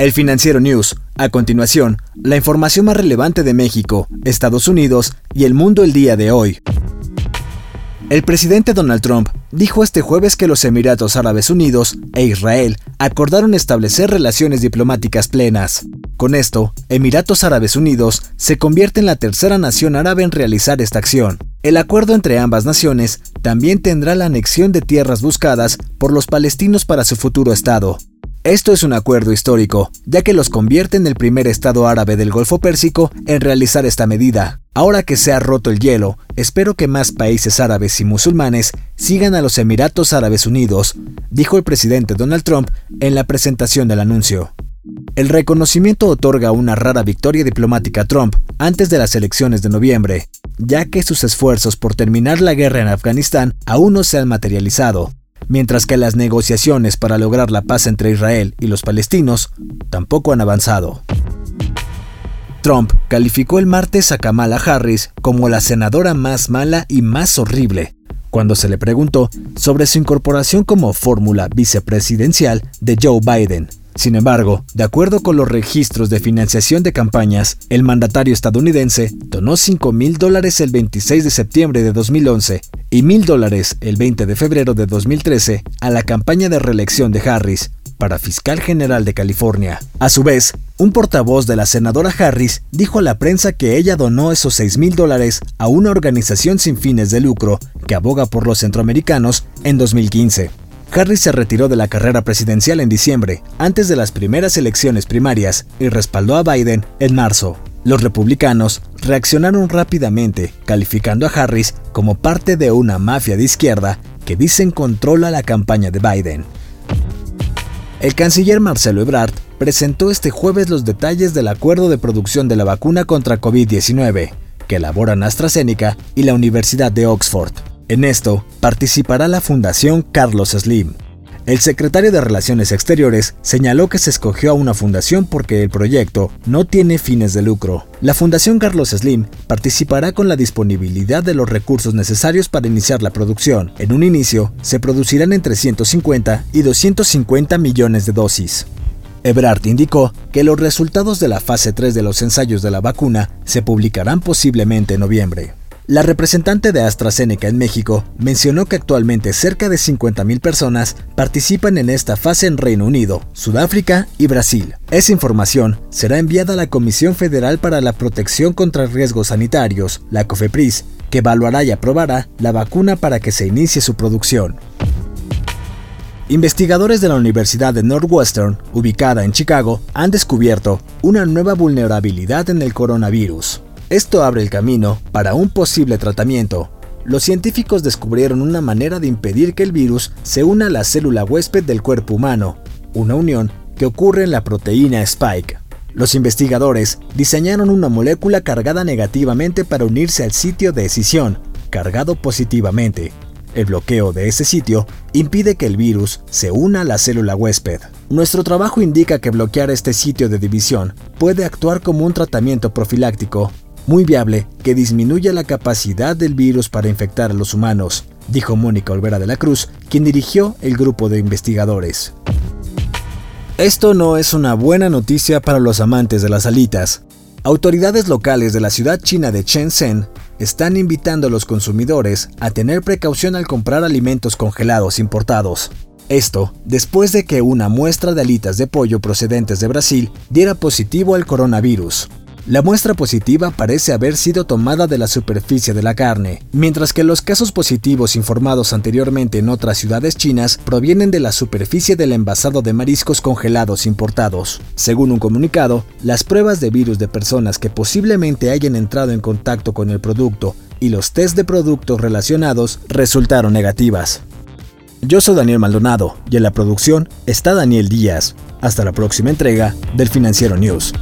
El Financiero News. A continuación, la información más relevante de México, Estados Unidos y el mundo el día de hoy. El presidente Donald Trump dijo este jueves que los Emiratos Árabes Unidos e Israel acordaron establecer relaciones diplomáticas plenas. Con esto, Emiratos Árabes Unidos se convierte en la tercera nación árabe en realizar esta acción. El acuerdo entre ambas naciones también tendrá la anexión de tierras buscadas por los palestinos para su futuro Estado. Esto es un acuerdo histórico, ya que los convierte en el primer Estado árabe del Golfo Pérsico en realizar esta medida. Ahora que se ha roto el hielo, espero que más países árabes y musulmanes sigan a los Emiratos Árabes Unidos, dijo el presidente Donald Trump en la presentación del anuncio. El reconocimiento otorga una rara victoria diplomática a Trump antes de las elecciones de noviembre, ya que sus esfuerzos por terminar la guerra en Afganistán aún no se han materializado mientras que las negociaciones para lograr la paz entre Israel y los palestinos tampoco han avanzado. Trump calificó el martes a Kamala Harris como la senadora más mala y más horrible, cuando se le preguntó sobre su incorporación como fórmula vicepresidencial de Joe Biden. Sin embargo, de acuerdo con los registros de financiación de campañas, el mandatario estadounidense donó 5 mil dólares el 26 de septiembre de 2011 y mil dólares el 20 de febrero de 2013 a la campaña de reelección de Harris para fiscal general de California. A su vez, un portavoz de la senadora Harris dijo a la prensa que ella donó esos 6 mil dólares a una organización sin fines de lucro que aboga por los centroamericanos en 2015. Harris se retiró de la carrera presidencial en diciembre, antes de las primeras elecciones primarias, y respaldó a Biden en marzo. Los republicanos reaccionaron rápidamente, calificando a Harris como parte de una mafia de izquierda que dicen controla la campaña de Biden. El canciller Marcelo Ebrard presentó este jueves los detalles del acuerdo de producción de la vacuna contra COVID-19 que elaboran AstraZeneca y la Universidad de Oxford. En esto participará la Fundación Carlos Slim. El secretario de Relaciones Exteriores señaló que se escogió a una fundación porque el proyecto no tiene fines de lucro. La Fundación Carlos Slim participará con la disponibilidad de los recursos necesarios para iniciar la producción. En un inicio, se producirán entre 150 y 250 millones de dosis. Ebrard indicó que los resultados de la fase 3 de los ensayos de la vacuna se publicarán posiblemente en noviembre. La representante de AstraZeneca en México mencionó que actualmente cerca de 50.000 personas participan en esta fase en Reino Unido, Sudáfrica y Brasil. Esa información será enviada a la Comisión Federal para la Protección contra Riesgos Sanitarios, la COFEPRIS, que evaluará y aprobará la vacuna para que se inicie su producción. Investigadores de la Universidad de Northwestern, ubicada en Chicago, han descubierto una nueva vulnerabilidad en el coronavirus. Esto abre el camino para un posible tratamiento. Los científicos descubrieron una manera de impedir que el virus se una a la célula huésped del cuerpo humano, una unión que ocurre en la proteína Spike. Los investigadores diseñaron una molécula cargada negativamente para unirse al sitio de escisión, cargado positivamente. El bloqueo de ese sitio impide que el virus se una a la célula huésped. Nuestro trabajo indica que bloquear este sitio de división puede actuar como un tratamiento profiláctico muy viable que disminuya la capacidad del virus para infectar a los humanos, dijo Mónica Olvera de la Cruz, quien dirigió el grupo de investigadores. Esto no es una buena noticia para los amantes de las alitas. Autoridades locales de la ciudad china de Shenzhen están invitando a los consumidores a tener precaución al comprar alimentos congelados importados. Esto después de que una muestra de alitas de pollo procedentes de Brasil diera positivo al coronavirus. La muestra positiva parece haber sido tomada de la superficie de la carne, mientras que los casos positivos informados anteriormente en otras ciudades chinas provienen de la superficie del envasado de mariscos congelados importados. Según un comunicado, las pruebas de virus de personas que posiblemente hayan entrado en contacto con el producto y los test de productos relacionados resultaron negativas. Yo soy Daniel Maldonado y en la producción está Daniel Díaz. Hasta la próxima entrega del Financiero News.